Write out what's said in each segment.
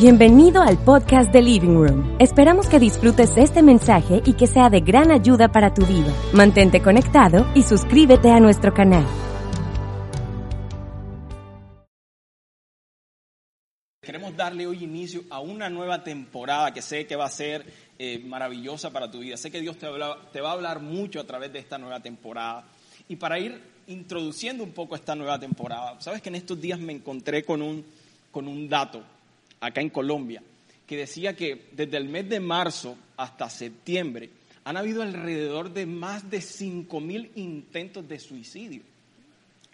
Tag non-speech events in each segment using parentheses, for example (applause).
Bienvenido al podcast de Living Room. Esperamos que disfrutes este mensaje y que sea de gran ayuda para tu vida. Mantente conectado y suscríbete a nuestro canal. Queremos darle hoy inicio a una nueva temporada que sé que va a ser eh, maravillosa para tu vida. Sé que Dios te, te va a hablar mucho a través de esta nueva temporada. Y para ir introduciendo un poco esta nueva temporada, sabes que en estos días me encontré con un, con un dato acá en Colombia, que decía que desde el mes de marzo hasta septiembre han habido alrededor de más de 5.000 intentos de suicidio.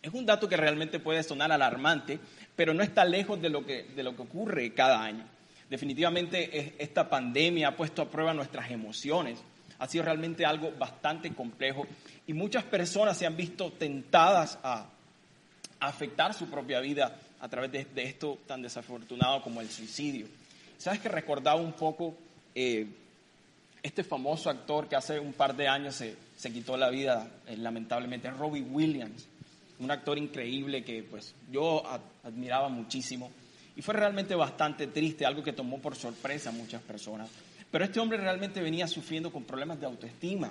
Es un dato que realmente puede sonar alarmante, pero no está lejos de lo que, de lo que ocurre cada año. Definitivamente esta pandemia ha puesto a prueba nuestras emociones. Ha sido realmente algo bastante complejo y muchas personas se han visto tentadas a, afectar su propia vida a través de, esto tan desafortunado como el suicidio. ¿Sabes que recordaba un poco eh, este famoso actor que hace un par de años se, se quitó la vida, eh, lamentablemente, Robbie Williams, un actor increíble que pues yo admiraba muchísimo y fue realmente bastante triste, algo que tomó por sorpresa a muchas personas. Pero este hombre realmente venía sufriendo con problemas de autoestima.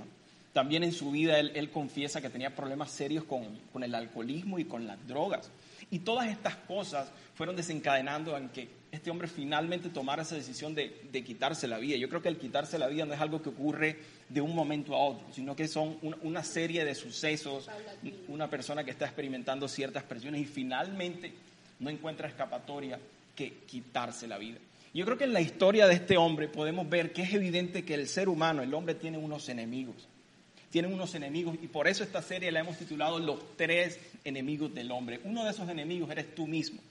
También en su vida él, él confiesa que tenía problemas serios con, con el alcoholismo y con las drogas. Y todas estas cosas fueron desencadenando en que este hombre finalmente tomara esa decisión de, quitarse la vida. Yo creo que el quitarse la vida no es algo que ocurre de un momento a otro, sino que son una serie de sucesos, una persona que está experimentando ciertas presiones y finalmente no encuentra escapatoria que quitarse la vida. Yo creo que en la historia de este hombre podemos ver que es evidente que el ser humano, el hombre, tiene unos enemigos tienen unos enemigos y por eso esta serie la hemos titulado Los tres enemigos del hombre. Uno de esos enemigos eres tú mismo,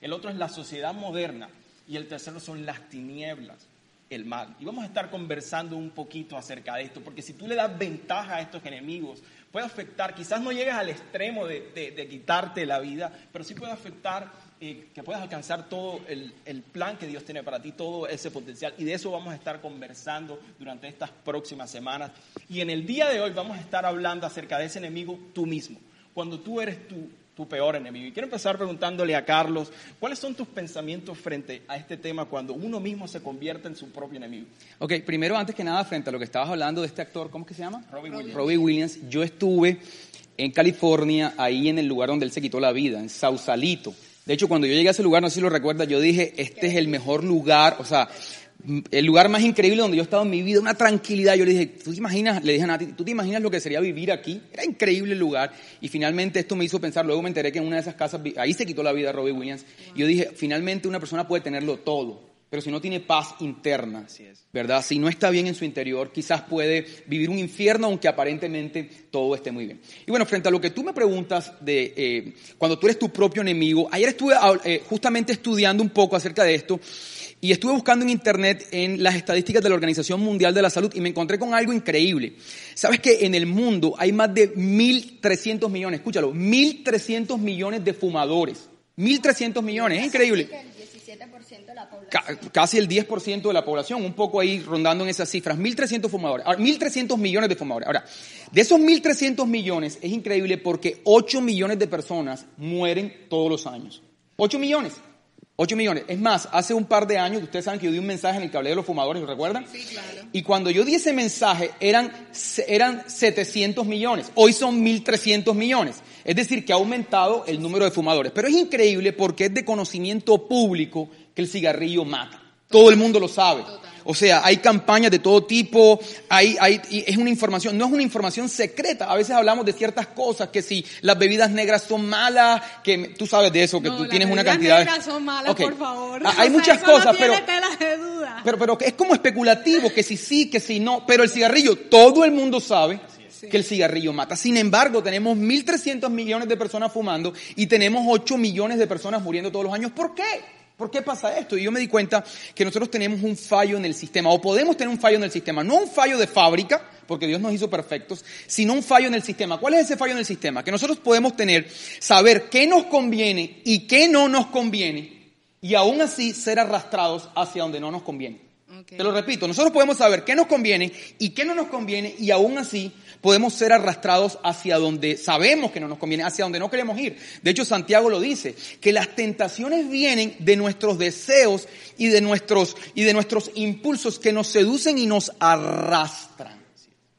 el otro es la sociedad moderna y el tercero son las tinieblas, el mal. Y vamos a estar conversando un poquito acerca de esto, porque si tú le das ventaja a estos enemigos, puede afectar, quizás no llegues al extremo de, quitarte la vida, pero sí puede afectar eh, que puedas alcanzar todo el, el, plan que Dios tiene para ti, todo ese potencial. Y de eso vamos a estar conversando durante estas próximas semanas. Y en el día de hoy vamos a estar hablando acerca de ese enemigo tú mismo. Cuando tú eres tu, tu peor enemigo. Y quiero empezar preguntándole a Carlos, ¿cuáles son tus pensamientos frente a este tema cuando uno mismo se convierte en su propio enemigo? Ok, primero, antes que nada, frente a lo que estabas hablando de este actor, ¿cómo es que se llama? Robbie Williams. Robbie Williams. Yo estuve en California, ahí en el lugar donde él se quitó la vida, en Sausalito. De hecho, cuando yo llegué a ese lugar, no sé si lo recuerdas, yo dije, este es el mejor lugar, o sea, el lugar más increíble donde yo he estado en mi vida, una tranquilidad. Yo le dije, ¿tú te imaginas? Le dije a Nati, ¿tú te imaginas lo que sería vivir aquí? Era increíble el lugar. Y finalmente esto me hizo pensar, luego me enteré que en una de esas casas, ahí se quitó la vida Robbie Williams. Y yo dije, finalmente una persona puede tenerlo todo, pero si no tiene paz interna, ¿verdad? Si no está bien en su interior, quizás puede vivir un infierno, aunque aparentemente todo esté muy bien. Y bueno, frente a lo que tú me preguntas de eh, cuando tú eres tu propio enemigo, ayer estuve eh, justamente estudiando un poco acerca de esto. Y estuve buscando en internet en las estadísticas de la Organización Mundial de la Salud y me encontré con algo increíble. ¿Sabes que en el mundo hay más de 1.300 millones, escúchalo, 1.300 millones de fumadores? 1.300 millones, es increíble. Casi el 10% de la población, un poco ahí rondando en esas cifras. 1.300 fumadores, 1.300 millones de fumadores. Ahora, de esos 1.300 millones es increíble porque 8 millones de personas mueren todos los años. 8 millones. 8 millones. Es más, hace un par de años, ustedes saben que yo di un mensaje en el cable de los fumadores, ¿lo recuerdan? Sí, claro. Y cuando yo di ese mensaje, eran, eran 700 millones. Hoy son 1.300 millones. Es decir, que ha aumentado el número de fumadores. Pero es increíble porque es de conocimiento público que el cigarrillo mata. Todo el mundo lo sabe. O sea, hay campañas de todo tipo, hay, hay, es una información, no es una información secreta. A veces hablamos de ciertas cosas, que si las bebidas negras son malas, que tú sabes de eso, que tú tienes una cantidad. Las bebidas negras son malas, por favor. Ah, hay muchas cosas, pero, de pero, pero es como especulativo, que si sí, que si no. Pero el cigarrillo, todo el mundo sabe que el cigarrillo mata. Sin embargo, tenemos 1.300 millones de personas fumando y tenemos 8 millones de personas muriendo todos los años. ¿Por qué? ¿Por qué pasa esto? Y yo me di cuenta que nosotros tenemos un fallo en el sistema, o podemos tener un fallo en el sistema, no un fallo de fábrica, porque Dios nos hizo perfectos, sino un fallo en el sistema. ¿Cuál es ese fallo en el sistema? Que nosotros podemos tener, saber qué nos conviene y qué no nos conviene, y aún así ser arrastrados hacia donde no nos conviene. Te lo repito, nosotros podemos saber qué nos conviene y qué no nos conviene y aún así podemos ser arrastrados hacia donde sabemos que no nos conviene, hacia donde no queremos ir. De hecho, Santiago lo dice, que las tentaciones vienen de nuestros deseos y de nuestros, y de nuestros impulsos que nos seducen y nos arrastran.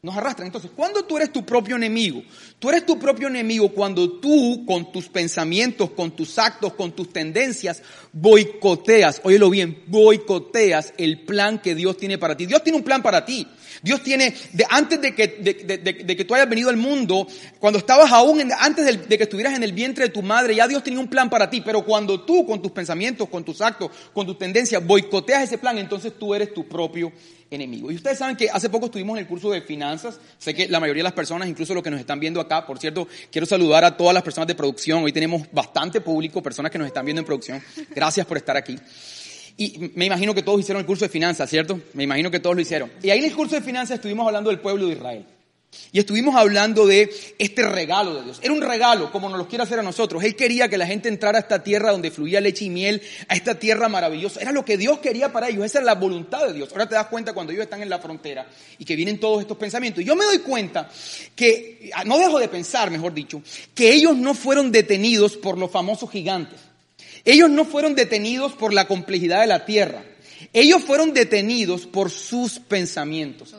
Nos arrastran. Entonces, cuando tú eres tu propio enemigo, tú eres tu propio enemigo cuando tú, con tus pensamientos, con tus actos, con tus tendencias, boicoteas, óyelo bien, boicoteas el plan que Dios tiene para ti. Dios tiene un plan para ti. Dios tiene, de, antes de que, de, que tú hayas venido al mundo, cuando estabas aún, antes de, que estuvieras en el vientre de tu madre, ya Dios tenía un plan para ti. Pero cuando tú, con tus pensamientos, con tus actos, con tus tendencias, boicoteas ese plan, entonces tú eres tu propio enemigo. Y ustedes saben que hace poco estuvimos en el curso de finanzas. Sé que la mayoría de las personas, incluso los que nos están viendo acá, por cierto, quiero saludar a todas las personas de producción. Hoy tenemos bastante público, personas que nos están viendo en producción. Gracias por estar aquí. Y me imagino que todos hicieron el curso de finanzas, ¿cierto? Me imagino que todos lo hicieron. Y ahí en el curso de finanzas estuvimos hablando del pueblo de Israel. Y estuvimos hablando de este regalo de Dios. Era un regalo, como nos lo quiere hacer a nosotros. Él quería que la gente entrara a esta tierra donde fluía leche y miel, a esta tierra maravillosa. Era lo que Dios quería para ellos. Esa era la voluntad de Dios. Ahora te das cuenta cuando ellos están en la frontera y que vienen todos estos pensamientos. Yo me doy cuenta que, no dejo de pensar, mejor dicho, que ellos no fueron detenidos por los famosos gigantes. Ellos no fueron detenidos por la complejidad de la tierra. Ellos fueron detenidos por sus pensamientos.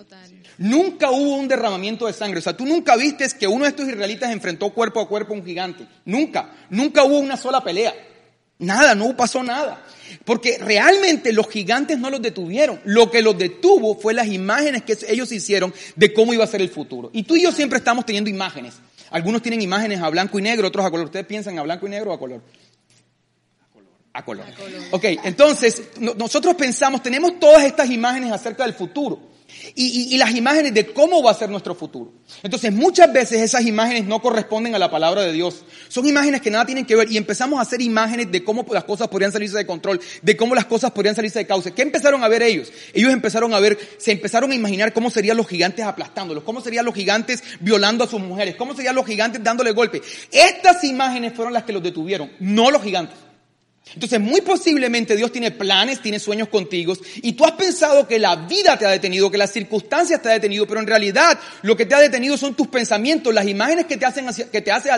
Nunca hubo un derramamiento de sangre. O sea, tú nunca viste que uno de estos israelitas enfrentó cuerpo a cuerpo a un gigante. Nunca. Nunca hubo una sola pelea. Nada, no pasó nada. Porque realmente los gigantes no los detuvieron. Lo que los detuvo fue las imágenes que ellos hicieron de cómo iba a ser el futuro. Y tú y yo siempre estamos teniendo imágenes. Algunos tienen imágenes a blanco y negro, otros a color. ¿Ustedes piensan a blanco y negro o a color? A color. Ok, entonces nosotros pensamos, tenemos todas estas imágenes acerca del futuro y, las imágenes de cómo va a ser nuestro futuro. Entonces muchas veces esas imágenes no corresponden a la palabra de Dios. Son imágenes que nada tienen que ver y empezamos a hacer imágenes de cómo las cosas podrían salirse de control, de cómo las cosas podrían salirse de causa. ¿Qué empezaron a ver ellos? Ellos empezaron a ver, se empezaron a imaginar cómo serían los gigantes aplastándolos, cómo serían los gigantes violando a sus mujeres, cómo serían los gigantes dándole golpe. Estas imágenes fueron las que los detuvieron, no los gigantes. Entonces, muy posiblemente Dios tiene planes, tiene sueños contigo y tú has pensado que la vida te ha detenido, que las circunstancias te ha detenido, pero en realidad lo que te ha detenido son tus pensamientos, las imágenes que te hacen, que te hacen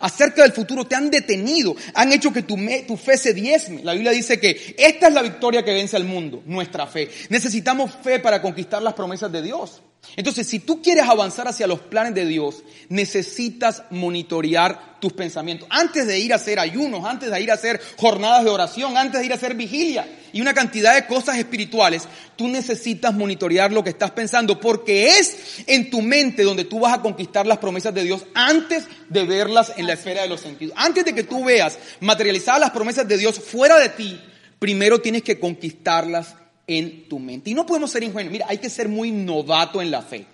acerca del futuro te han detenido, han hecho que tu, tu fe se diezme. La Biblia dice que esta es la victoria que vence al mundo, nuestra fe. Necesitamos fe para conquistar las promesas de Dios. Entonces, si tú quieres avanzar hacia los planes de Dios, necesitas monitorear tus pensamientos. Antes de ir a hacer ayunos, antes de ir a hacer jornadas de oración, antes de ir a hacer vigilia y una cantidad de cosas espirituales, tú necesitas monitorear lo que estás pensando porque es en tu mente donde tú vas a conquistar las promesas de Dios antes de verlas en la esfera de los sentidos. Antes de que tú veas materializadas las promesas de Dios fuera de ti, primero tienes que conquistarlas en tu mente. Y no podemos ser ingenuos. Mira, hay que ser muy novato en la fe.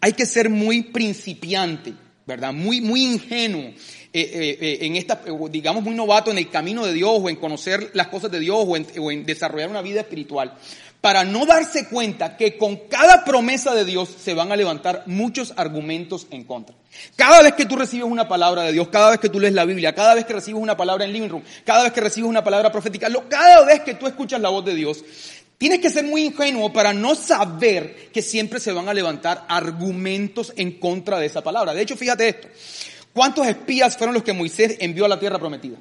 Hay que ser muy principiante, ¿verdad? Muy, muy ingenuo. Eh, eh, eh, en esta, digamos, muy novato en el camino de Dios o en conocer las cosas de Dios o en, o en desarrollar una vida espiritual para no darse cuenta que con cada promesa de Dios se van a levantar muchos argumentos en contra. Cada vez que tú recibes una palabra de Dios, cada vez que tú lees la Biblia, cada vez que recibes una palabra en Living Room, cada vez que recibes una palabra profética, cada vez que tú escuchas la voz de Dios, Tienes que ser muy ingenuo para no saber que siempre se van a levantar argumentos en contra de esa palabra. De hecho, fíjate esto. ¿Cuántos espías fueron los que Moisés envió a la tierra prometida?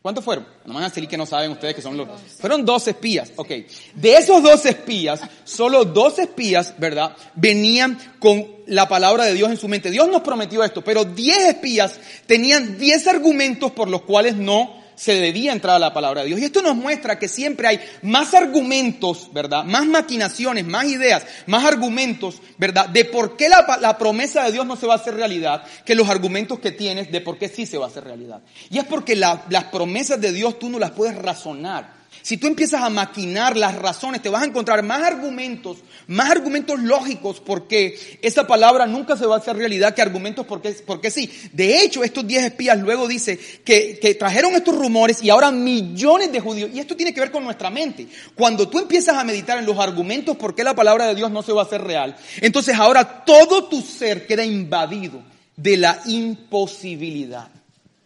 ¿Cuántos fueron? No van a decir que no saben ustedes que son los... Fueron dos espías, ok. De esos dos espías, solo dos espías, ¿verdad? Venían con la palabra de Dios en su mente. Dios nos prometió esto, pero diez espías tenían diez argumentos por los cuales no se debía entrar a la palabra de Dios. Y esto nos muestra que siempre hay más argumentos, ¿verdad? Más maquinaciones, más ideas, más argumentos, ¿verdad? De por qué la, la, promesa de Dios no se va a hacer realidad que los argumentos que tienes de por qué sí se va a hacer realidad. Y es porque las promesas de Dios tú no las puedes razonar. Si tú empiezas a maquinar las razones, te vas a encontrar más argumentos, más argumentos lógicos porque esa palabra nunca se va a hacer realidad que argumentos porque, sí. De hecho, estos diez espías luego dice que, que trajeron estos rumores y ahora millones de judíos, y esto tiene que ver con nuestra mente. Cuando tú empiezas a meditar en los argumentos por qué la palabra de Dios no se va a hacer real, entonces ahora todo tu ser queda invadido de la imposibilidad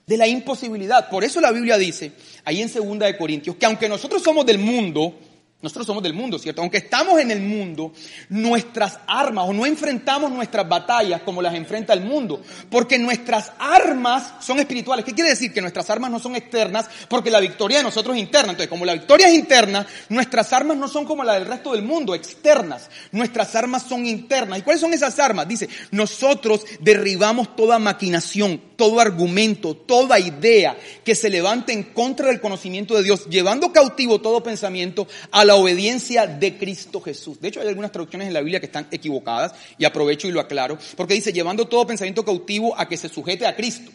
de la imposibilidad. Por eso la Biblia dice, ahí en segunda de Corintios, que aunque nosotros somos del mundo, Nosotros somos del mundo, ¿cierto? Aunque estamos en el mundo, nuestras armas o no enfrentamos nuestras batallas como las enfrenta el mundo, porque nuestras armas son espirituales. ¿Qué quiere decir? Que nuestras armas no son externas, porque la victoria de nosotros es interna. Entonces, como la victoria es interna, nuestras armas no son como la del resto del mundo, externas. Nuestras armas son internas. ¿Y cuáles son esas armas? Dice, nosotros derribamos toda maquinación, todo argumento, toda idea que se levante en contra del conocimiento de Dios, llevando cautivo todo pensamiento a la obediencia de Cristo Jesús. De hecho, hay algunas traducciones en la Biblia que están equivocadas y aprovecho y lo aclaro, porque dice llevando todo pensamiento cautivo a que se sujete a Cristo.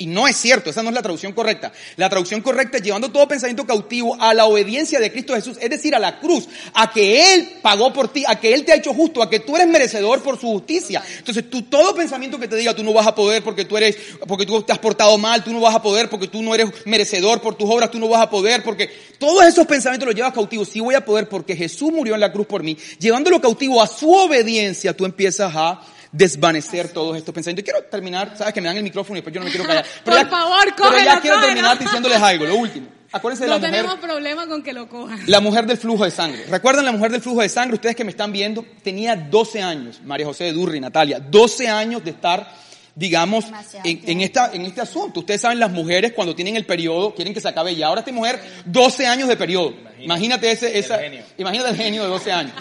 Y no es cierto, esa no es la traducción correcta. La traducción correcta es llevando todo pensamiento cautivo a la obediencia de Cristo Jesús, es decir, a la cruz, a que Él pagó por ti, a que Él te ha hecho justo, a que tú eres merecedor por su justicia. Entonces, tú todo pensamiento que te diga, tú no vas a poder porque tú eres, porque tú te has portado mal, tú no vas a poder porque tú no eres merecedor por tus obras, tú no vas a poder porque todos esos pensamientos los llevas cautivos. Sí voy a poder porque Jesús murió en la cruz por mí. Llevándolo cautivo a su obediencia, tú empiezas a desvanecer todos estos pensamientos. Y quiero terminar, sabes que me dan el micrófono y después yo no me quiero callar. (laughs) Por favor, Pero ya cógelo, quiero cógelo. terminar diciéndoles algo, lo último. Acuérdense de No la mujer, tenemos problema con que lo cojan. la mujer del flujo de sangre. ¿Recuerdan la mujer del flujo de sangre? Ustedes que me están viendo, tenía 12 años, María José de Durri, Natalia, 12 años de estar, digamos, en, esta, en este asunto. Ustedes saben, las mujeres cuando tienen el periodo, quieren que se acabe ya. Ahora esta mujer, 12 años de periodo. Imagínate ese, esa, genio. imagínate el genio de 12 años.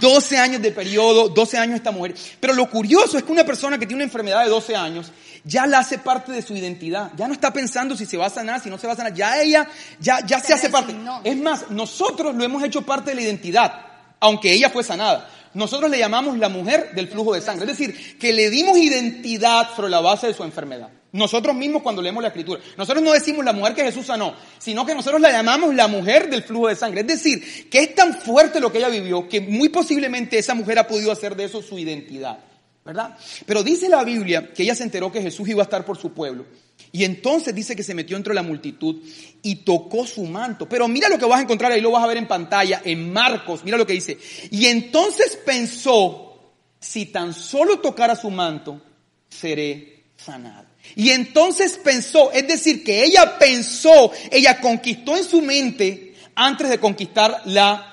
12 años de periodo, 12 años esta mujer. Pero lo curioso es que una persona que tiene una enfermedad de 12 años ya la hace parte de su identidad. Ya no está pensando si se va a sanar, si no se va a sanar. Ya ella, ya, ya se hace parte. Es más, nosotros lo hemos hecho parte de la identidad, aunque ella fue sanada. Nosotros le llamamos la mujer del flujo de sangre. Es decir, que le dimos identidad sobre la base de su enfermedad. Nosotros mismos cuando leemos la escritura. Nosotros no decimos la mujer que Jesús sanó, sino que nosotros la llamamos la mujer del flujo de sangre. Es decir, que es tan fuerte lo que ella vivió que muy posiblemente esa mujer ha podido hacer de eso su identidad. ¿Verdad? Pero dice la Biblia que ella se enteró que Jesús iba a estar por su pueblo. Y entonces dice que se metió entre la multitud y tocó su manto. Pero mira lo que vas a encontrar ahí, lo vas a ver en pantalla, en Marcos. Mira lo que dice. Y entonces pensó, si tan solo tocara su manto, seré sanado. Y entonces pensó, es decir, que ella pensó, ella conquistó en su mente antes de conquistar la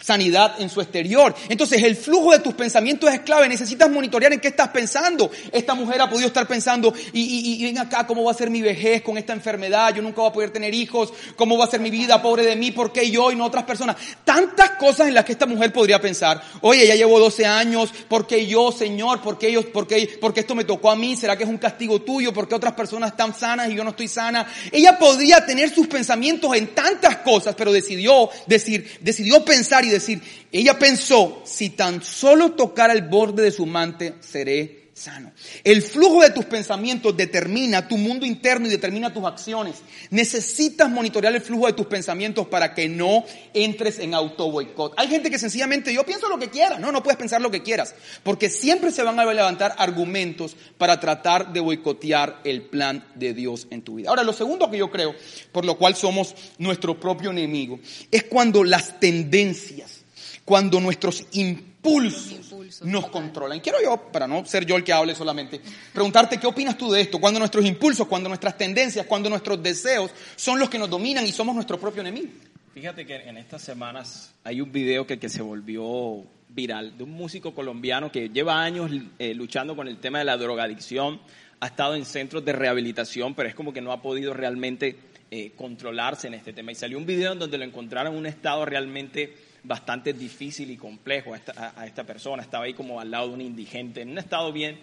sanidad en su exterior. Entonces el flujo de tus pensamientos es clave. Necesitas monitorear en qué estás pensando. Esta mujer ha podido estar pensando, y, y, y ven acá, ¿cómo va a ser mi vejez con esta enfermedad? Yo nunca voy a poder tener hijos. ¿Cómo va a ser mi vida? Pobre de mí, ¿por qué yo y no otras personas? Tantas cosas en las que esta mujer podría pensar. Oye, ya llevo 12 años, ¿por qué yo, Señor? ¿Por qué, yo, por, qué, por qué esto me tocó a mí? ¿Será que es un castigo tuyo? ¿Por qué otras personas están sanas y yo no estoy sana? Ella podría tener sus pensamientos en tantas cosas, pero decidió decir, decidió pensar y decir, ella pensó, si tan solo tocara el borde de su mante, seré sano. El flujo de tus pensamientos determina tu mundo interno y determina tus acciones. Necesitas monitorear el flujo de tus pensamientos para que no entres en auto boicot. Hay gente que sencillamente yo pienso lo que quiera. No, no puedes pensar lo que quieras, porque siempre se van a levantar argumentos para tratar de boicotear el plan de Dios en tu vida. Ahora, lo segundo que yo creo, por lo cual somos nuestro propio enemigo, es cuando las tendencias, cuando nuestros impulsos, impulsos, nos controlan. Y quiero yo, para no ser yo el que hable solamente, preguntarte qué opinas tú de esto, cuando nuestros impulsos, cuando nuestras tendencias, cuando nuestros deseos son los que nos dominan y somos nuestro propio enemigo. Fíjate que en estas semanas hay un video que, que se volvió viral de un músico colombiano que lleva años eh, luchando con el tema de la drogadicción, ha estado en centros de rehabilitación, pero es como que no ha podido realmente eh, controlarse en este tema. Y salió un video en donde lo encontraron en un estado realmente bastante difícil y complejo a esta, a- a esta persona. Estaba ahí como al lado de un indigente, en un estado bien,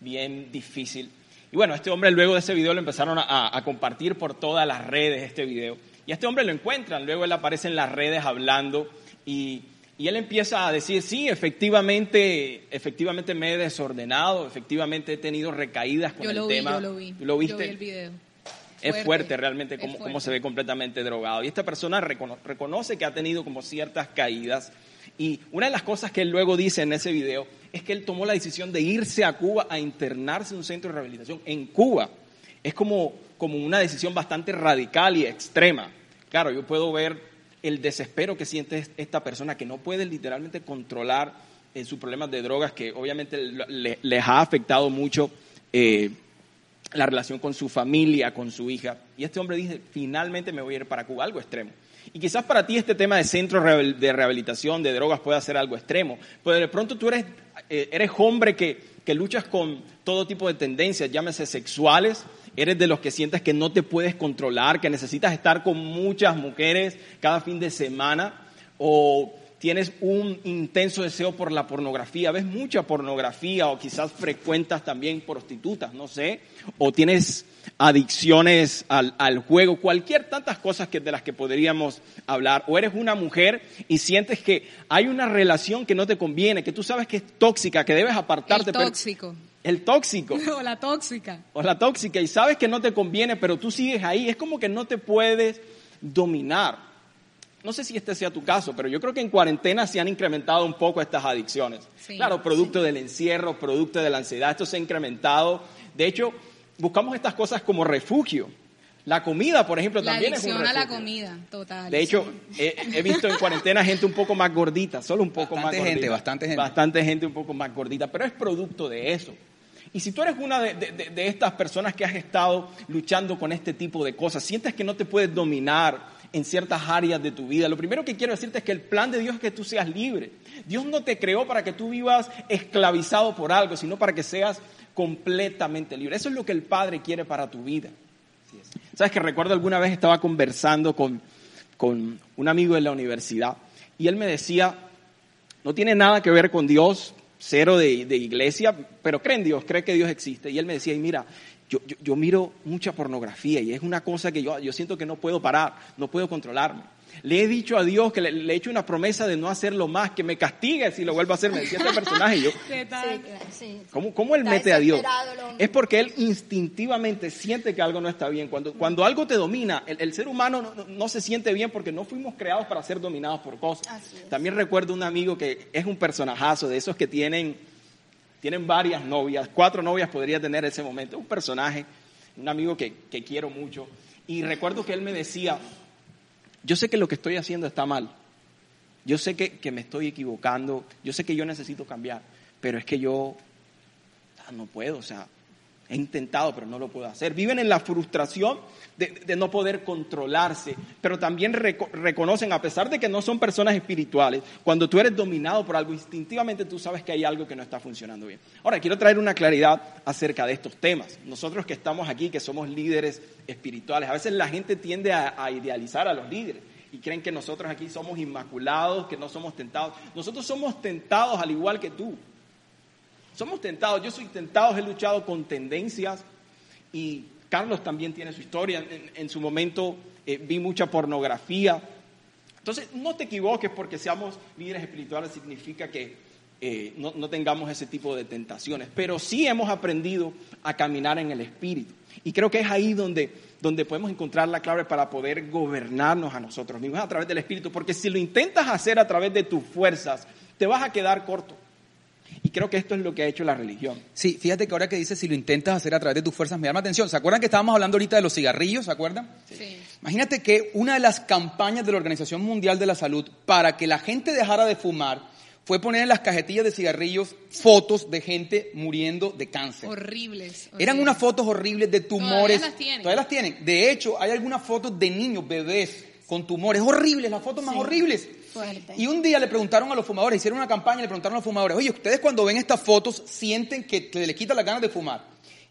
bien difícil. Y bueno, este hombre luego de ese video lo empezaron a- compartir por todas las redes, este video. Y a este hombre lo encuentran, luego él aparece en las redes hablando y, y él empieza a decir, sí, efectivamente, efectivamente me he desordenado, efectivamente he tenido recaídas con Yo el lo vi, tema. yo lo vi. ¿Lo viste? Yo vi el video. Es fuerte realmente cómo, cómo se ve completamente drogado. Y esta persona recono- reconoce que ha tenido como ciertas caídas. Y una de las cosas que él luego dice en ese video es que él tomó la decisión de irse a Cuba a internarse en un centro de rehabilitación en Cuba. Es como, como una decisión bastante radical y extrema. Claro, yo puedo ver el desespero que siente esta persona que no puede literalmente controlar eh, sus problemas de drogas, que obviamente le- les ha afectado mucho. eh, la relación con su familia, con su hija. Y este hombre dice, finalmente me voy a ir para Cuba, algo extremo. Y quizás para ti este tema de centro de rehabilitación de drogas pueda ser algo extremo, pero de pronto tú eres, eh, eres hombre que, que luchas con todo tipo de tendencias, llámese sexuales, eres de los que sientes que no te puedes controlar, que necesitas estar con muchas mujeres cada fin de semana, o tienes un intenso deseo por la pornografía, ves mucha pornografía, o quizás frecuentas también prostitutas, no sé, o tienes adicciones al, al, juego, cualquier tantas cosas que, de las que podríamos hablar. O eres una mujer y sientes que hay una relación que no te conviene, que tú sabes que es tóxica, que debes apartarte. El tóxico. el tóxico. (laughs) O la tóxica. O la tóxica y sabes que no te conviene, pero tú sigues ahí. Es como que no te puedes dominar. No sé si este sea tu caso, pero yo creo que en cuarentena se han incrementado un poco estas adicciones. claro, producto del encierro, producto de la ansiedad, esto se ha incrementado. De hecho, buscamos estas cosas como refugio. La comida, por ejemplo, también es un refugio. a la comida, total. De hecho, he, visto en cuarentena gente un poco más gordita, solo un poco más gordita. gente, bastante gente. Bastante gente un poco más gordita, pero es producto de eso. Y si tú eres una de, de, estas personas que has estado luchando con este tipo de cosas, sientes que no te puedes dominar en ciertas áreas de tu vida, lo primero que quiero decirte es que el plan de Dios es que tú seas libre. Dios no te creó para que tú vivas esclavizado por algo, sino para que seas completamente libre. Eso es lo que el Padre quiere para tu vida. Sabes que recuerdo alguna vez estaba conversando con, con un amigo de la universidad y él me decía, no tiene nada que ver con Dios, cero de, de, iglesia, pero cree en Dios, cree que Dios existe. Y él me decía, y mira, yo, yo, yo, miro mucha pornografía y es una cosa que yo, yo siento que no puedo parar, no puedo controlarme. Le he dicho a Dios que le, he hecho una promesa de no hacerlo más, que me castigue si lo vuelvo a hacer. Me decía este (laughs) personaje yo. ¿Cómo, ¿Cómo, él mete a Dios? Es porque él instintivamente siente que algo no está bien. Cuando, cuando algo te domina, el, ser humano no, no, se siente bien porque no fuimos creados para ser dominados por cosas. También recuerdo un amigo que es un personajazo de esos que tienen, tienen varias novias, cuatro novias podría tener en ese momento. Un personaje, un amigo que, que quiero mucho. Y recuerdo que él me decía, yo sé que lo que estoy haciendo está mal. Yo sé que, que, me estoy equivocando. Yo sé que yo necesito cambiar. Pero es que yo no puedo. O sea, he intentado, pero no lo puedo hacer. Viven en la frustración de, no poder controlarse. Pero también reconocen, a pesar de que no son personas espirituales, cuando tú eres dominado por algo, instintivamente tú sabes que hay algo que no está funcionando bien. Ahora, quiero traer una claridad acerca de estos temas. Nosotros que estamos aquí, que somos líderes espirituales. A veces la gente tiende a, idealizar a los líderes y creen que nosotros aquí somos inmaculados, que no somos tentados. Nosotros somos tentados al igual que tú. Somos tentados, yo soy tentado, he luchado con tendencias y Carlos también tiene su historia. En, su momento eh, vi mucha pornografía. Entonces, no te equivoques porque seamos líderes espirituales significa que eh, no, no tengamos ese tipo de tentaciones, pero sí hemos aprendido a caminar en el Espíritu. Y creo que es ahí donde, donde podemos encontrar la clave para poder gobernarnos a nosotros mismos, a través del Espíritu. Porque si lo intentas hacer a través de tus fuerzas, te vas a quedar corto. Y creo que esto es lo que ha hecho la religión. Sí, fíjate que ahora que dices si lo intentas hacer a través de tus fuerzas, me llama atención. ¿Se acuerdan que estábamos hablando ahorita de los cigarrillos? ¿Se acuerdan? Sí. Imagínate que una de las campañas de la Organización Mundial de la Salud para que la gente dejara de fumar fue poner en las cajetillas de cigarrillos fotos de gente muriendo de cáncer. Horribles. Eran unas fotos horribles de tumores. Todavía las tienen. Todavía las tienen. De hecho, hay algunas fotos de niños, bebés, con tumores. Horribles, las fotos más horribles. Y un día le preguntaron a los fumadores, hicieron una campaña le preguntaron a los fumadores, oye, ¿ustedes cuando ven estas fotos sienten que les quita las ganas de fumar?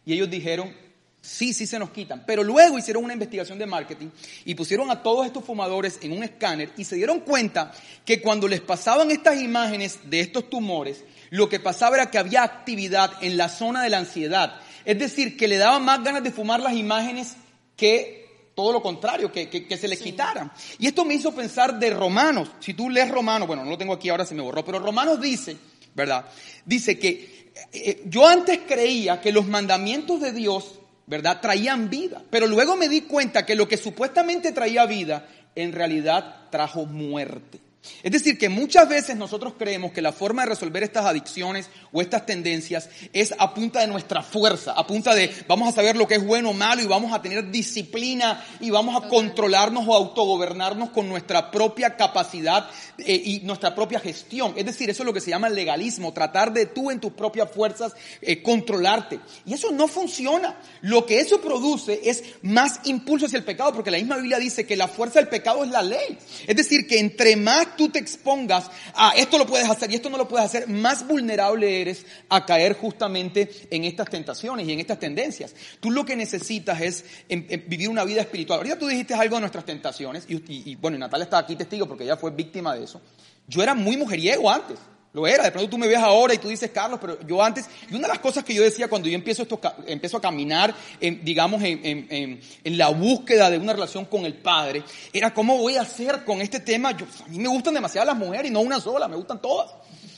Y ellos dijeron, Sí, sí se nos quitan. Pero luego hicieron una investigación de marketing y pusieron a todos estos fumadores en un escáner y se dieron cuenta que cuando les pasaban estas imágenes de estos tumores, lo que pasaba era que había actividad en la zona de la ansiedad. Es decir, que le daban más ganas de fumar las imágenes que todo lo contrario, que, que, se les quitaran. Y esto me hizo pensar de Romanos. Si tú lees Romanos, bueno, no lo tengo aquí ahora, se me borró, pero Romanos dice, ¿verdad? Dice que eh, yo antes creía que los mandamientos de Dios ¿verdad? Traían vida. Pero luego me di cuenta que lo que supuestamente traía vida, en realidad trajo muerte. Es decir, que muchas veces nosotros creemos que la forma de resolver estas adicciones o estas tendencias es a punta de nuestra fuerza, a punta de vamos a saber lo que es bueno o malo y vamos a tener disciplina y vamos a controlarnos o autogobernarnos con nuestra propia capacidad eh, y nuestra propia gestión. Es decir, eso es lo que se llama legalismo, tratar de tú en tus propias fuerzas eh, controlarte. Y eso no funciona. Lo que eso produce es más impulso hacia el pecado, porque la misma Biblia dice que la fuerza del pecado es la ley. Es decir, que entre más tú te expongas a esto lo puedes hacer y esto no lo puedes hacer, más vulnerable eres a caer justamente en estas tentaciones y en estas tendencias. Tú lo que necesitas es em, em, vivir una vida espiritual. Ahorita tú dijiste algo de nuestras tentaciones y, y, y bueno, Natalia está aquí testigo porque ella fue víctima de eso. Yo era muy mujeriego antes. Lo era, de pronto tú me ves ahora y tú dices, Carlos, pero yo antes, y una de las cosas que yo decía cuando yo empiezo, esto, empiezo a caminar, en, digamos, en, en, en, la búsqueda de una relación con el Padre, era cómo voy a hacer con este tema. Yo, a mí me gustan demasiado las mujeres y no una sola, me gustan todas.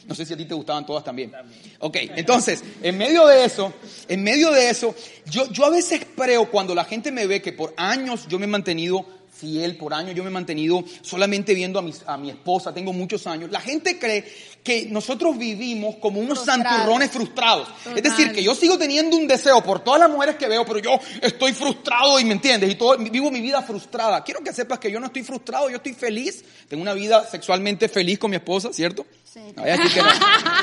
No sé si a ti te gustaban todas también. Ok, entonces, en medio de eso, en medio de eso, yo, yo a veces creo cuando la gente me ve que por años yo me he mantenido fiel por años, yo me he mantenido solamente viendo a mi, a mi esposa, tengo muchos años. La gente cree que nosotros vivimos como unos santurrones frustrados. Total. Es decir, que yo sigo teniendo un deseo por todas las mujeres que veo, pero yo estoy frustrado y me entiendes, y todo, vivo mi vida frustrada. Quiero que sepas que yo no estoy frustrado, yo estoy feliz. Tengo una vida sexualmente feliz con mi esposa, ¿cierto? Sí que no.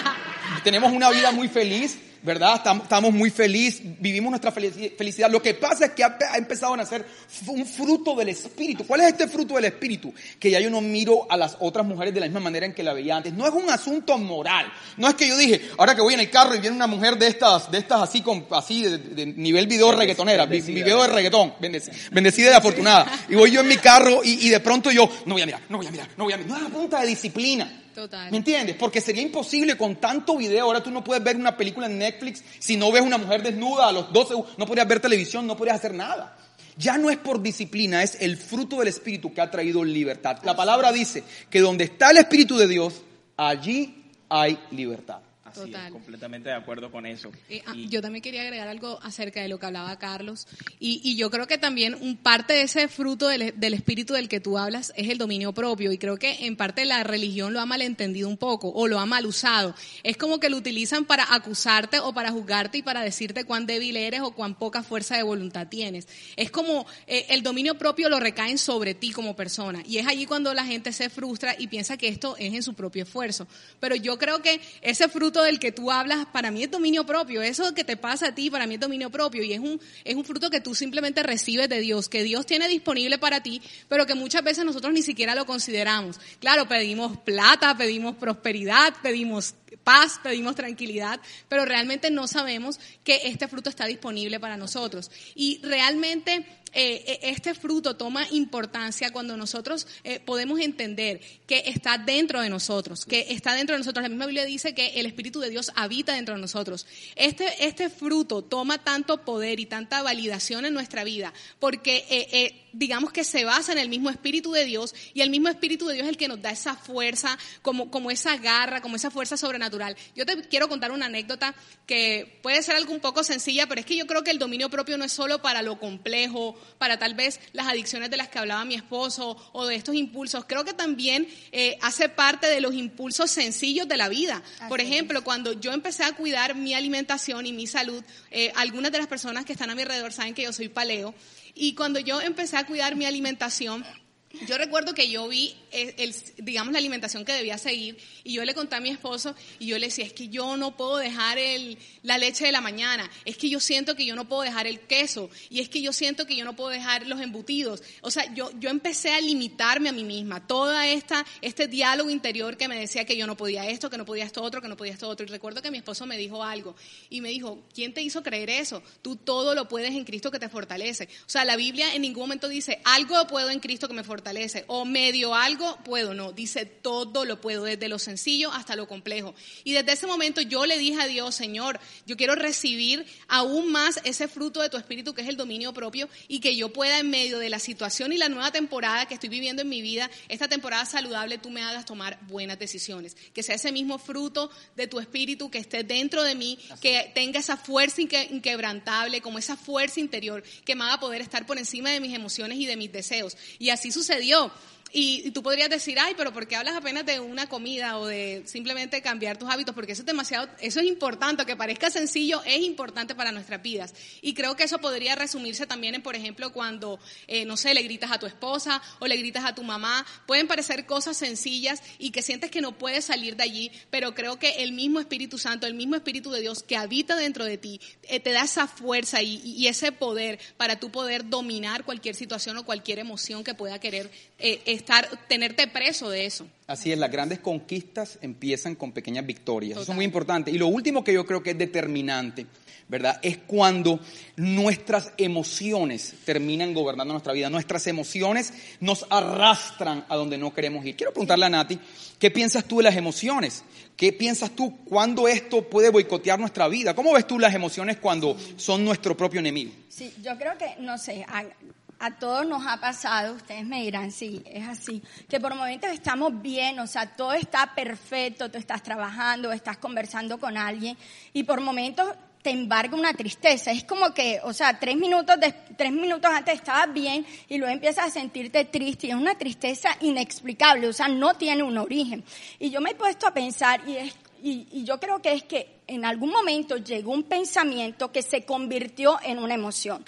(laughs) Tenemos una vida muy feliz, ¿verdad? Estamos, muy felices, vivimos nuestra felici- felicidad. Lo que pasa es que ha, empezado a nacer un fruto del Espíritu. ¿Cuál es este fruto del Espíritu? Que ya yo no miro a las otras mujeres de la misma manera en que la veía antes. No es un asunto moral. No es que yo dije, ahora que voy en el carro y viene una mujer de estas, de estas así, con, así de, de nivel video reggaetonera, video de reggaetón, bendecida, bendecida y afortunada. Y voy yo en mi carro y, y de pronto yo, no voy a mirar, no voy a mirar, no voy a mirar. No es a punta de disciplina. Total. ¿Me entiendes? Porque sería imposible con tanto video. Ahora tú no puedes ver una película en Netflix si no ves una mujer desnuda a los 12. No podrías ver televisión, no podrías hacer nada. Ya no es por disciplina, es el fruto del Espíritu que ha traído libertad. La palabra dice que donde está el Espíritu de Dios, allí hay libertad. Así Total. es, completamente de acuerdo con eso. Eh, ah, Y- yo también quería agregar algo acerca de lo que hablaba Carlos. Y, y yo creo que también un parte de ese fruto del, del espíritu del que tú hablas es el dominio propio. Y creo que en parte la religión lo ha malentendido un poco o lo ha mal usado. Es como que lo utilizan para acusarte o para juzgarte y para decirte cuán débil eres o cuán poca fuerza de voluntad tienes. Es como eh, el dominio propio lo recaen sobre ti como persona. Y es allí cuando la gente se frustra y piensa que esto es en su propio esfuerzo. Pero yo creo que ese fruto del que tú hablas, para mí es dominio propio. Eso que te pasa a ti, para mí es dominio propio. Y es un, es un fruto que tú simplemente recibes de Dios, que Dios tiene disponible para ti, pero que muchas veces nosotros ni siquiera lo consideramos. Claro, pedimos plata, pedimos prosperidad, pedimos paz, pedimos tranquilidad, pero realmente no sabemos que este fruto está disponible para nosotros. Y realmente eh, eh, este fruto toma importancia cuando nosotros eh, podemos entender que está dentro de nosotros, que está dentro de nosotros. La misma Biblia dice que el Espíritu de Dios habita dentro de nosotros. Este, este fruto toma tanto poder y tanta validación en nuestra vida porque eh, eh, digamos que se basa en el mismo Espíritu de Dios y el mismo Espíritu de Dios es el que nos da esa fuerza, como, como esa garra, como esa fuerza sobrenatural. Yo te quiero contar una anécdota que puede ser algo un poco sencilla, pero es que yo creo que el dominio propio no es solo para lo complejo, para tal vez las adicciones de las que hablaba mi esposo o de estos impulsos. Creo que también eh, hace parte de los impulsos sencillos de la vida. Por ejemplo, cuando yo empecé a cuidar mi alimentación y mi salud, eh, algunas de las personas que están a mi alrededor saben que yo soy paleo. Y cuando yo empecé a cuidar mi alimentación, yo recuerdo que yo vi, el, el- digamos, la alimentación que debía seguir y yo le conté a mi esposo y yo le decía, es que yo no puedo dejar el, la leche de la mañana, es que yo siento que yo no puedo dejar el queso y es que yo siento que yo no puedo dejar los embutidos. O sea, yo, yo empecé a limitarme a mí misma, toda esta, este diálogo interior que me decía que yo no podía esto, que no podía esto otro, que no podía esto otro. Y recuerdo que mi esposo me dijo algo y me dijo, ¿quién te hizo creer eso? Tú todo lo puedes en Cristo que te fortalece. O sea, la Biblia en ningún momento dice, algo puedo en Cristo que me fortalece o medio algo puedo, no, dice todo lo puedo, desde lo sencillo hasta lo complejo. Y desde ese momento yo le dije a Dios, Señor, yo quiero recibir aún más ese fruto de tu espíritu que es el dominio propio y que yo pueda en medio de la situación y la nueva temporada que estoy viviendo en mi vida, esta temporada saludable, tú me hagas tomar buenas decisiones. Que sea ese mismo fruto de tu espíritu que esté dentro de mí, que tenga esa fuerza inque- inquebrantable, como esa fuerza interior que me haga poder estar por encima de mis emociones y de mis deseos. Y así sucedió. Y, tú podrías decir, ay, pero ¿por qué hablas apenas de una comida o de simplemente cambiar tus hábitos? Porque eso es demasiado, eso es importante, que parezca sencillo, es importante para nuestras vidas. Y creo que eso podría resumirse también en, por ejemplo, cuando, eh, no sé, le gritas a tu esposa o le gritas a tu mamá. Pueden parecer cosas sencillas y que sientes que no puedes salir de allí, pero creo que el mismo Espíritu Santo, el mismo Espíritu de Dios que habita dentro de ti, eh, te da esa fuerza y, y, ese poder para tú poder dominar cualquier situación o cualquier emoción que pueda querer eh, estar, tenerte preso de eso. Así es, las grandes conquistas empiezan con pequeñas victorias. Eso es muy importante. Y lo último que yo creo que es determinante, ¿verdad? Es cuando nuestras emociones terminan gobernando nuestra vida. Nuestras emociones nos arrastran a donde no queremos ir. Quiero preguntarle a Nati, ¿qué piensas tú de las emociones? ¿Qué piensas tú cuando esto puede boicotear nuestra vida? ¿Cómo ves tú las emociones cuando son nuestro propio enemigo? Sí, yo creo que, no sé, a todos nos ha pasado, ustedes me dirán, sí, es así, que por momentos estamos bien, o sea, todo está perfecto, tú estás trabajando, estás conversando con alguien y por momentos te embarga una tristeza. Es como que, o sea, tres minutos, de, tres minutos antes estabas bien y luego empiezas a sentirte triste y es una tristeza inexplicable, o sea, no tiene un origen. Y yo me he puesto a pensar y, es, y, y yo creo que es que en algún momento llegó un pensamiento que se convirtió en una emoción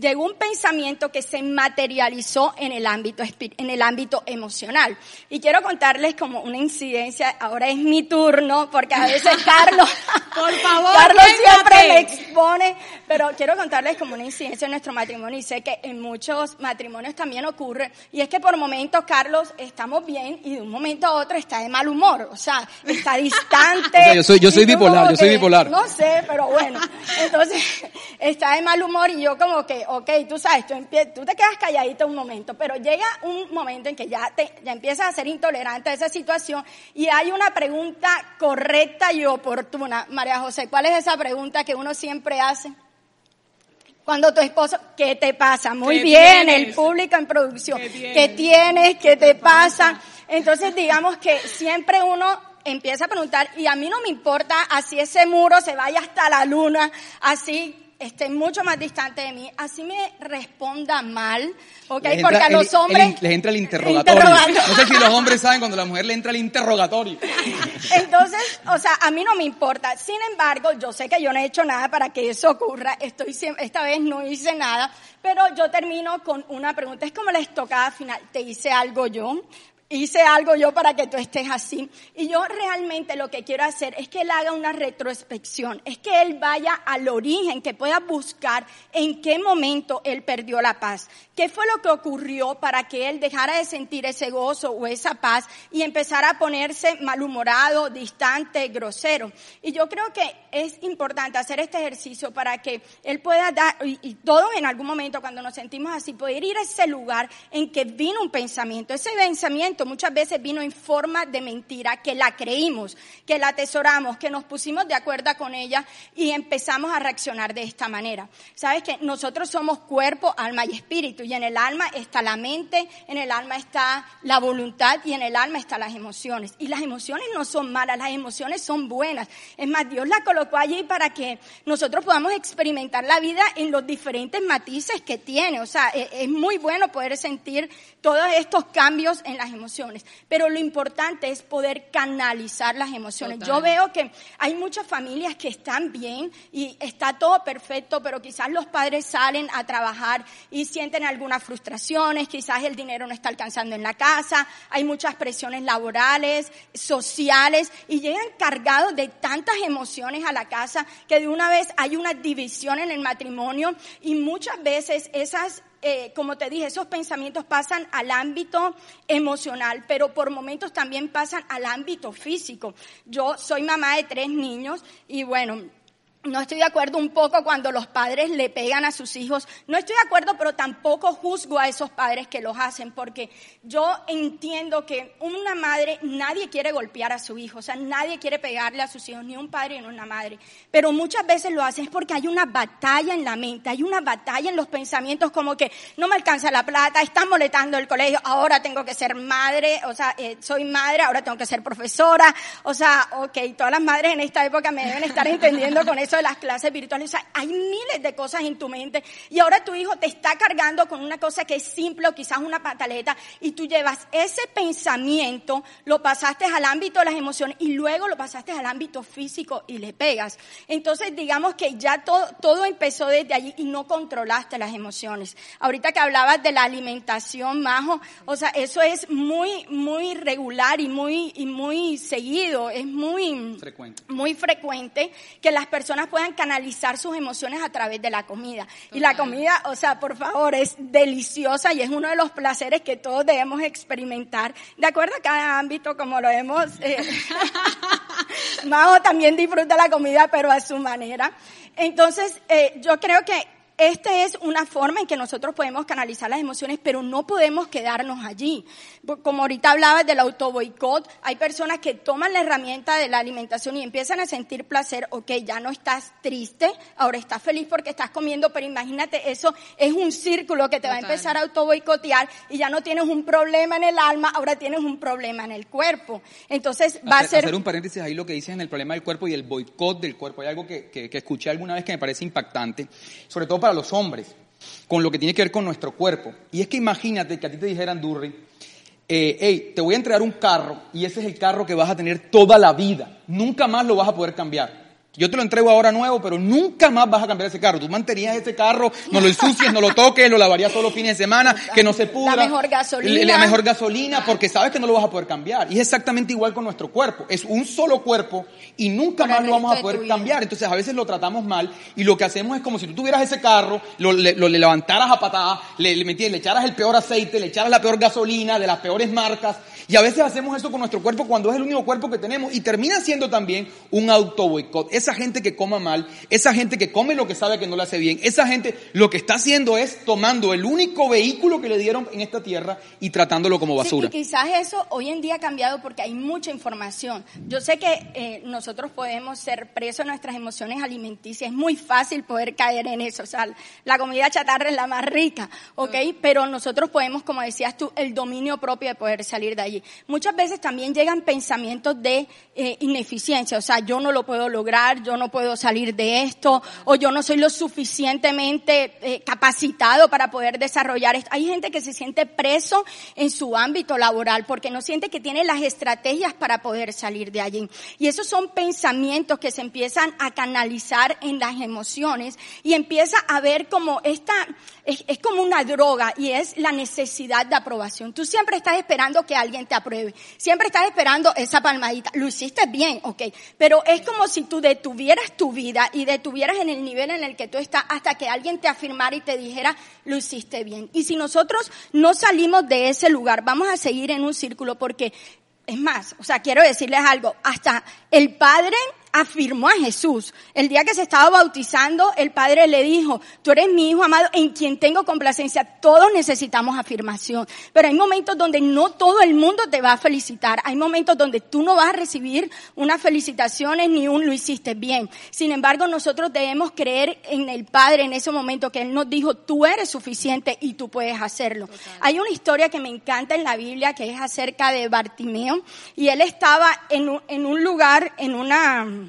llegó un pensamiento que se materializó en el ámbito en el ámbito emocional. Y quiero contarles como una incidencia, ahora es mi turno, porque a veces (laughs) Carlos, por favor, Carlos siempre me expone, pero quiero contarles como una incidencia en nuestro matrimonio y sé que en muchos matrimonios también ocurre, y es que por momentos Carlos estamos bien y de un momento a otro está de mal humor, o sea, está (laughs) distante. yo soy, yo soy bipolar, yo soy bipolar. No sé, pero bueno, entonces (laughs) está de mal humor y yo como que ok, tú sabes, tú, tú, te quedas calladito un momento, pero llega un momento en que ya, te, ya empiezas a ser intolerante a esa situación y hay una pregunta correcta y oportuna. María José, ¿cuál es esa pregunta que uno siempre hace? Cuando tu esposo, ¿qué te pasa? Muy bien, el público en producción. ¿Qué tienes? ¿Qué, te pasa? Entonces digamos que siempre uno empieza a preguntar y a mí no me importa así ese muro se vaya hasta la luna, así esté mucho más distante de mí, así me responda mal, ¿ok? Porque a los hombres... les entra el interrogatorio. No sé si los hombres saben cuando la mujer le entra el interrogatorio. (laughs) Entonces, o sea, a mí no me importa. Sin embargo, yo sé que yo no he hecho nada para que eso ocurra. Estoy esta vez no hice nada, pero yo termino con una pregunta. Es como la estocada final. ¿Te hice algo yo? Hice algo yo para que tú estés así. Y yo realmente lo que quiero hacer es que él haga una retrospección, es que él vaya al origen, que pueda buscar en qué momento él perdió la paz, qué fue lo que ocurrió para que él dejara de sentir ese gozo o esa paz y empezara a ponerse malhumorado, distante, grosero. Y yo creo que es importante hacer este ejercicio para que él pueda dar, y, todos en algún momento cuando nos sentimos así, poder ir a ese lugar en que vino un pensamiento, ese pensamiento muchas veces vino en forma de mentira, que la creímos, que la atesoramos, que nos pusimos de acuerdo con ella y empezamos a reaccionar de esta manera. Sabes que nosotros somos cuerpo, alma y espíritu y en el alma está la mente, en el alma está la voluntad y en el alma están las emociones. Y las emociones no son malas, las emociones son buenas. Es más, Dios la colocó allí para que nosotros podamos experimentar la vida en los diferentes matices que tiene. O sea, e, es muy bueno poder sentir todos estos cambios en las emociones pero lo importante es poder canalizar las emociones. Yo veo que hay muchas familias que están bien y está todo perfecto, pero quizás los padres salen a trabajar y sienten algunas frustraciones, quizás el dinero no está alcanzando en la casa, hay muchas presiones laborales, sociales y llegan cargados de tantas emociones a la casa que de una vez hay una división en el matrimonio y muchas veces esas eh, como te dije, esos pensamientos pasan al ámbito emocional, pero por momentos también pasan al ámbito físico. Yo soy mamá de tres niños y bueno, no estoy de acuerdo un poco cuando los padres le pegan a sus hijos. No estoy de acuerdo, pero tampoco juzgo a esos padres que los hacen, porque yo entiendo que una madre, nadie quiere golpear a su hijo, o sea, nadie quiere pegarle a sus hijos, ni un padre ni una madre. Pero muchas veces lo hacen es porque hay una batalla en la mente, hay una batalla en los pensamientos como que no me alcanza la plata, están molestando el colegio, ahora tengo que ser madre, o sea, eh, soy madre, ahora tengo que ser profesora, o sea, ok, todas las madres en esta época me deben estar entendiendo con eso eso de las clases virtuales. O sea, hay miles de cosas en tu mente y ahora tu hijo te está cargando con una cosa que es simple o quizás una pataleta y tú llevas ese pensamiento, lo pasaste al ámbito de las emociones y luego lo pasaste al ámbito físico y le pegas. Entonces, digamos que ya todo, todo empezó desde allí y no controlaste las emociones. Ahorita que hablabas de la alimentación, Majo, o sea, eso es muy, muy regular y muy, y muy seguido, es muy Frecuente. muy frecuente que las personas puedan canalizar sus emociones a través de la comida. Y la comida, o sea, por favor, es deliciosa y es uno de los placeres que todos debemos experimentar, de acuerdo a cada ámbito, como lo hemos... Eh, (laughs) Majo también disfruta la comida, pero a su manera. Entonces, eh, yo creo que esta es una forma en que nosotros podemos canalizar las emociones, pero no podemos quedarnos allí. Como ahorita hablabas del autoboicot, hay personas que toman la herramienta de la alimentación y empiezan a sentir placer, ok, ya no estás triste, ahora estás feliz porque estás comiendo, pero imagínate, eso es un círculo que te va a empezar a autoboicotear y ya no tienes un problema en el alma, ahora tienes un problema en el cuerpo. Entonces va a ser... hacer un paréntesis ahí lo que dices en el problema del cuerpo y el boicot del cuerpo. Hay algo que, que- que escuché alguna vez que me parece impactante, sobre todo para los hombres, con lo que tiene que ver con nuestro cuerpo. Y es que imagínate que a ti te dijeran, Durri, eh, hey, te voy a entregar un carro y ese es el carro que vas a tener toda la vida. Nunca más lo vas a poder cambiar. Yo te lo entrego ahora nuevo, pero nunca más vas a cambiar ese carro. Tú mantenías ese carro, no lo ensucies, no lo toques, lo lavarías todos los fines de semana, que no se pudra. mejor gasolina. La mejor gasolina, porque sabes que no lo vas a poder cambiar. Y es exactamente igual con nuestro cuerpo. Es un solo cuerpo y nunca más lo vamos a de poder cambiar. Entonces a veces lo tratamos mal y lo que hacemos es como si tú tuvieras ese carro, lo, le, lo- le levantaras a patadas, le, le, le echaras el peor aceite, le echaras la peor gasolina de las peores marcas. Y a veces hacemos eso con nuestro cuerpo cuando es el único cuerpo que tenemos y termina siendo también un auto boicot. Esa gente que coma mal, esa gente que come lo que sabe que no le hace bien, esa gente lo que está haciendo es tomando el único vehículo que le dieron en esta tierra y tratándolo como basura. Sí, y quizás eso hoy en día ha cambiado porque hay mucha información. Yo sé que eh, nosotros podemos ser presos de nuestras emociones alimenticias. Es muy fácil poder caer en eso. O sea, la comida chatarra es la más rica, ¿ok? Pero nosotros podemos, como decías tú, el dominio propio de poder salir de allí. Muchas veces también llegan pensamientos de eh, ineficiencia. O sea, yo no lo puedo lograr, yo no puedo salir de esto, o yo no soy lo suficientemente eh, capacitado para poder desarrollar esto. Hay gente que se siente preso en su ámbito laboral porque no siente que tiene las estrategias para poder salir de allí. Y esos son pensamientos que se empiezan a canalizar en las emociones y empieza a ver como esta, es, es como una droga y es la necesidad de aprobación. Tú siempre estás esperando que alguien te apruebe. Siempre estás esperando esa palmadita. Lo hiciste bien, ok. Pero es como si tú detuvieras tu vida y detuvieras en el nivel en el que tú estás hasta que alguien te afirmara y te dijera, lo hiciste bien. Y si nosotros no salimos de ese lugar, vamos a seguir en un círculo porque, es más, o sea, quiero decirles algo, hasta el Padre afirmó a Jesús. El día que se estaba bautizando, el Padre le dijo, tú eres mi Hijo amado en quien tengo complacencia. Todos necesitamos afirmación. Pero hay momentos donde no todo el mundo te va a felicitar. Hay momentos donde tú no vas a recibir unas felicitaciones ni un lo hiciste bien. Sin embargo, nosotros debemos creer en el Padre en ese momento que Él nos dijo, tú eres suficiente y tú puedes hacerlo. Hay una historia que me encanta en la Biblia que es acerca de Bartimeo y él estaba en un, en un lugar, en una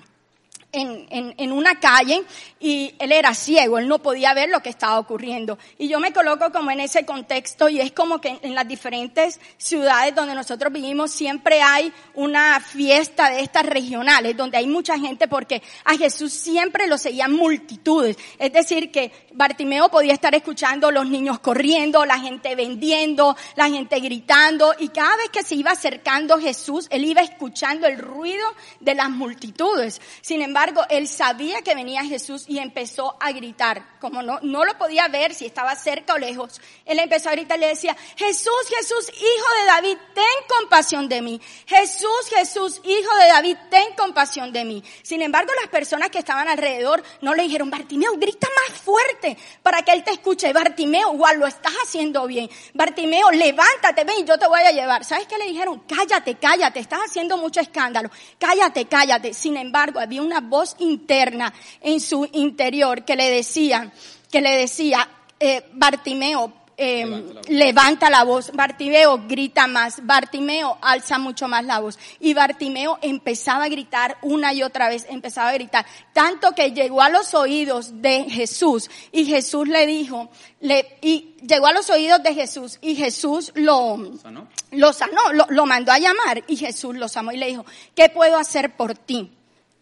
en, en, en, una calle y él era ciego, él no podía ver lo que estaba ocurriendo. Y yo me coloco como en ese contexto y es como que en, las diferentes ciudades donde nosotros vivimos siempre hay una fiesta de estas regionales donde hay mucha gente porque a Jesús siempre lo seguían multitudes. Es decir, que Bartimeo podía estar escuchando los niños corriendo, la gente vendiendo, la gente gritando y cada vez que se iba acercando Jesús, él iba escuchando el ruido de las multitudes. Sin embargo, él sabía que venía Jesús y empezó a gritar. Como no, no lo podía ver si estaba cerca o lejos, él empezó a gritar y le decía, Jesús, Jesús, hijo de David, ten compasión de mí. Jesús, Jesús, hijo de David, ten compasión de mí. Sin embargo, las personas que estaban alrededor no le dijeron, Bartimeo, grita más fuerte para que él te escuche. Bartimeo, igual lo estás haciendo bien. Bartimeo, levántate, ven yo te voy a llevar. ¿Sabes qué le dijeron? Cállate, cállate, estás haciendo mucho escándalo. Cállate, cállate. Sin embargo, había una voz interna en su interior que le decía, que le decía, eh, Bartimeo, eh, levanta la voz. Bartimeo grita más. Bartimeo alza mucho más la voz. Y Bartimeo empezaba a gritar una y otra vez, empezaba a gritar. Tanto que llegó a los oídos de Jesús y Jesús le dijo, le, y llegó a los oídos de Jesús y Jesús lo ¿Sanó? lo sanó, lo, lo mandó a llamar y Jesús lo llamó y le dijo, ¿qué puedo hacer por ti?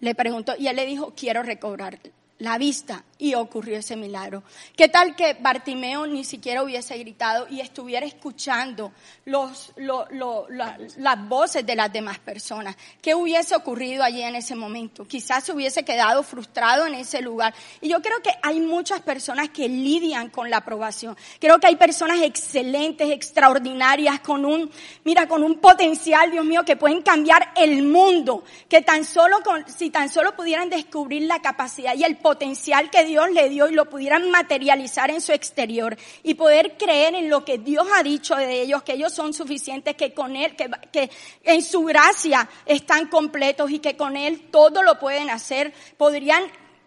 Le preguntó y él le dijo, quiero recobrar la vista y ocurrió ese milagro. ¿Qué tal que Bartimeo ni siquiera hubiese gritado y estuviera escuchando los, lo- lo- la- las voces de las demás personas? ¿Qué hubiese ocurrido allí en ese momento? Quizás se hubiese quedado frustrado en ese lugar. Y yo creo que hay muchas personas que lidian con la aprobación. Creo que hay personas excelentes, extraordinarias, con un, mira, con un potencial, Dios mío, que pueden cambiar el mundo, que tan solo con, si tan solo pudieran descubrir la capacidad y el potencial que Dios le dio y lo pudieran materializar en su exterior y poder creer en lo que Dios ha dicho de ellos, que ellos son suficientes, que con Él, que, que en su gracia están completos y que con Él todo lo pueden hacer, podrían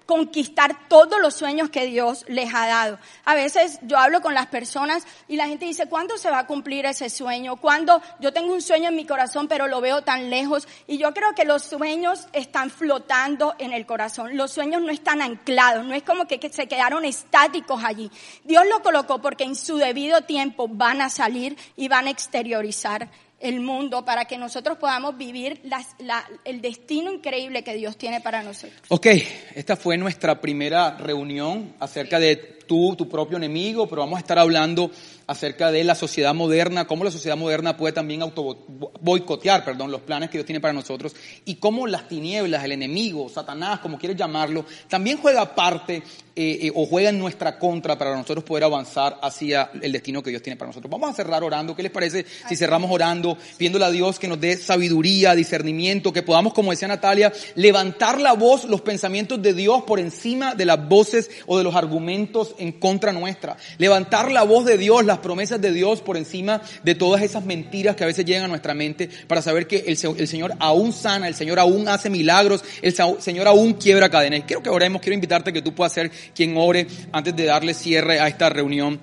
conquistar todos los sueños que Dios les ha dado. A veces yo hablo con las personas y la gente dice, ¿cuándo se va a cumplir ese sueño? ¿Cuándo? Yo tengo un sueño en mi corazón, pero lo veo tan lejos. Y yo creo que los sueños están flotando en el corazón. Los sueños no están anclados. No es como que, que se quedaron estáticos allí. Dios lo colocó porque en su debido tiempo van a salir y van a exteriorizar el mundo para que nosotros podamos vivir la- el destino increíble que Dios tiene para nosotros. Ok, esta fue nuestra primera reunión acerca de tú, tu propio enemigo, pero vamos a estar hablando acerca de la sociedad moderna, cómo la sociedad moderna puede también auto boicotear, perdón, los planes que Dios tiene para nosotros y cómo las tinieblas, el enemigo, Satanás, como quieres llamarlo, también juega parte eh, eh, o juega en nuestra contra para nosotros poder avanzar hacia el destino que Dios tiene para nosotros. Vamos a cerrar orando. ¿Qué les parece si cerramos orando, pidiéndole a Dios que nos dé sabiduría, discernimiento, que podamos, como decía Natalia, levantar la voz, los pensamientos de Dios por encima de las voces o de los argumentos en contra nuestra. Levantar la voz de Dios, las promesas de Dios por encima de todas esas mentiras que a veces llegan a nuestra mente para saber que el, Se- el Señor aún sana, el Señor aún hace milagros, el Señor aún quiebra cadenas. Quiero que oremos, quiero invitarte a que tú puedas ser quien ore antes de darle cierre a esta reunión.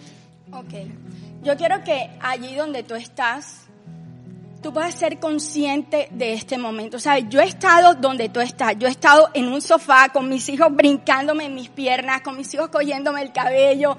Ok. Yo quiero que allí donde tú estás, tú puedas ser consciente de este momento. ¿Sabes? Yo he estado donde tú estás. Yo he estado en un sofá con mis hijos brincándome en mis piernas, con mis hijos cogiéndome el cabello,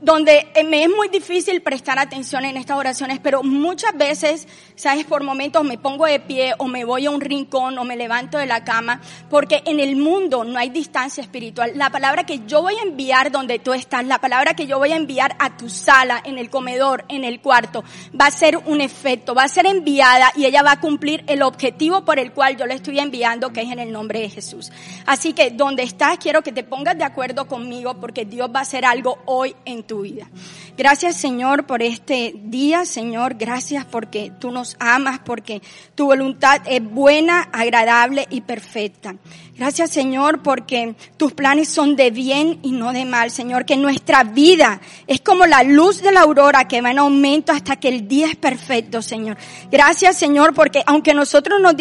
donde eh, me es muy difícil prestar atención en estas oraciones, pero muchas veces, sabes, por momentos me pongo de pie o me voy a un rincón o me levanto de la cama, porque en el mundo no hay distancia espiritual. La palabra que yo voy a enviar donde tú estás, la palabra que yo voy a enviar a tu sala, en el comedor, en el cuarto, va a ser un efecto, va a ser enviada y ella va a cumplir el objetivo por el cual yo le estoy enviando, que es en el nombre de Jesús. Así que donde estás, quiero que te pongas de acuerdo conmigo porque Dios va a hacer algo hoy en Gracias Señor por este día, Señor. Gracias porque tú nos amas, porque tu voluntad es buena, agradable y perfecta. Gracias Señor porque tus planes son de bien y no de mal, Señor. Que nuestra vida es como la luz de la aurora que va en aumento hasta que el día es perfecto, Señor. Gracias Señor porque aunque nosotros nos,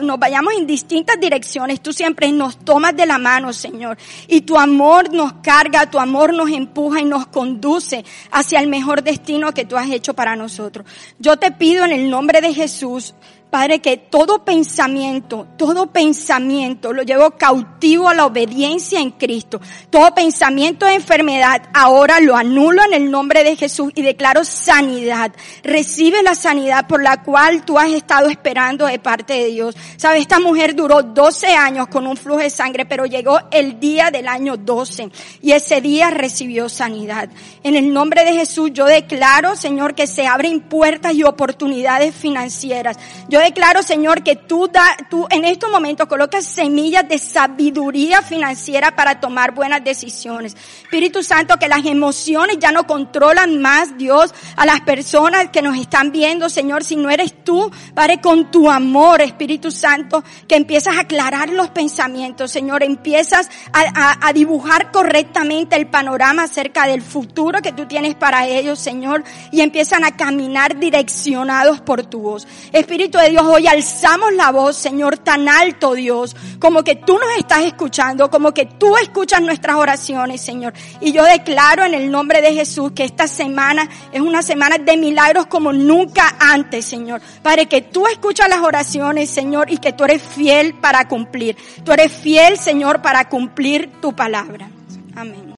no- vayamos en distintas direcciones, tú siempre nos tomas de la mano, Señor. Y tu amor nos carga, tu amor nos empuja y nos conduce hacia el mejor destino que tú has hecho para nosotros. Yo te pido en el nombre de Jesús, Padre, que todo pensamiento, todo pensamiento lo llevo cautivo a la obediencia en Cristo. Todo pensamiento de enfermedad ahora lo anulo en el nombre de Jesús y declaro sanidad. Recibe la sanidad por la cual tú has estado esperando de parte de Dios. Sabes, esta mujer duró 12 años con un flujo de sangre, pero llegó el día del año 12 y ese día recibió sanidad. En el nombre de Jesús yo declaro, Señor, que se abren puertas y oportunidades financieras. Yo declaro, Señor, que tú, da, tú en estos momentos colocas semillas de sabiduría financiera para tomar buenas decisiones. Espíritu Santo, que las emociones ya no controlan más, Dios, a las personas que nos están viendo, Señor, si no eres tú, Padre, con tu amor, Espíritu Santo, que empiezas a aclarar los pensamientos, Señor, empiezas a, a- a dibujar correctamente el panorama acerca del futuro que tú tienes para ellos, Señor, y empiezan a caminar direccionados por tu voz. Espíritu de Dios, hoy alzamos la voz, Señor, tan alto, Dios, como que tú nos estás escuchando, como que tú escuchas nuestras oraciones, Señor. Y yo declaro en el nombre de Jesús que esta semana es una semana de milagros como nunca antes, Señor. Para que tú escuchas las oraciones, Señor, y que tú eres fiel para cumplir. Tú eres fiel, Señor, para cumplir tu palabra. Amén.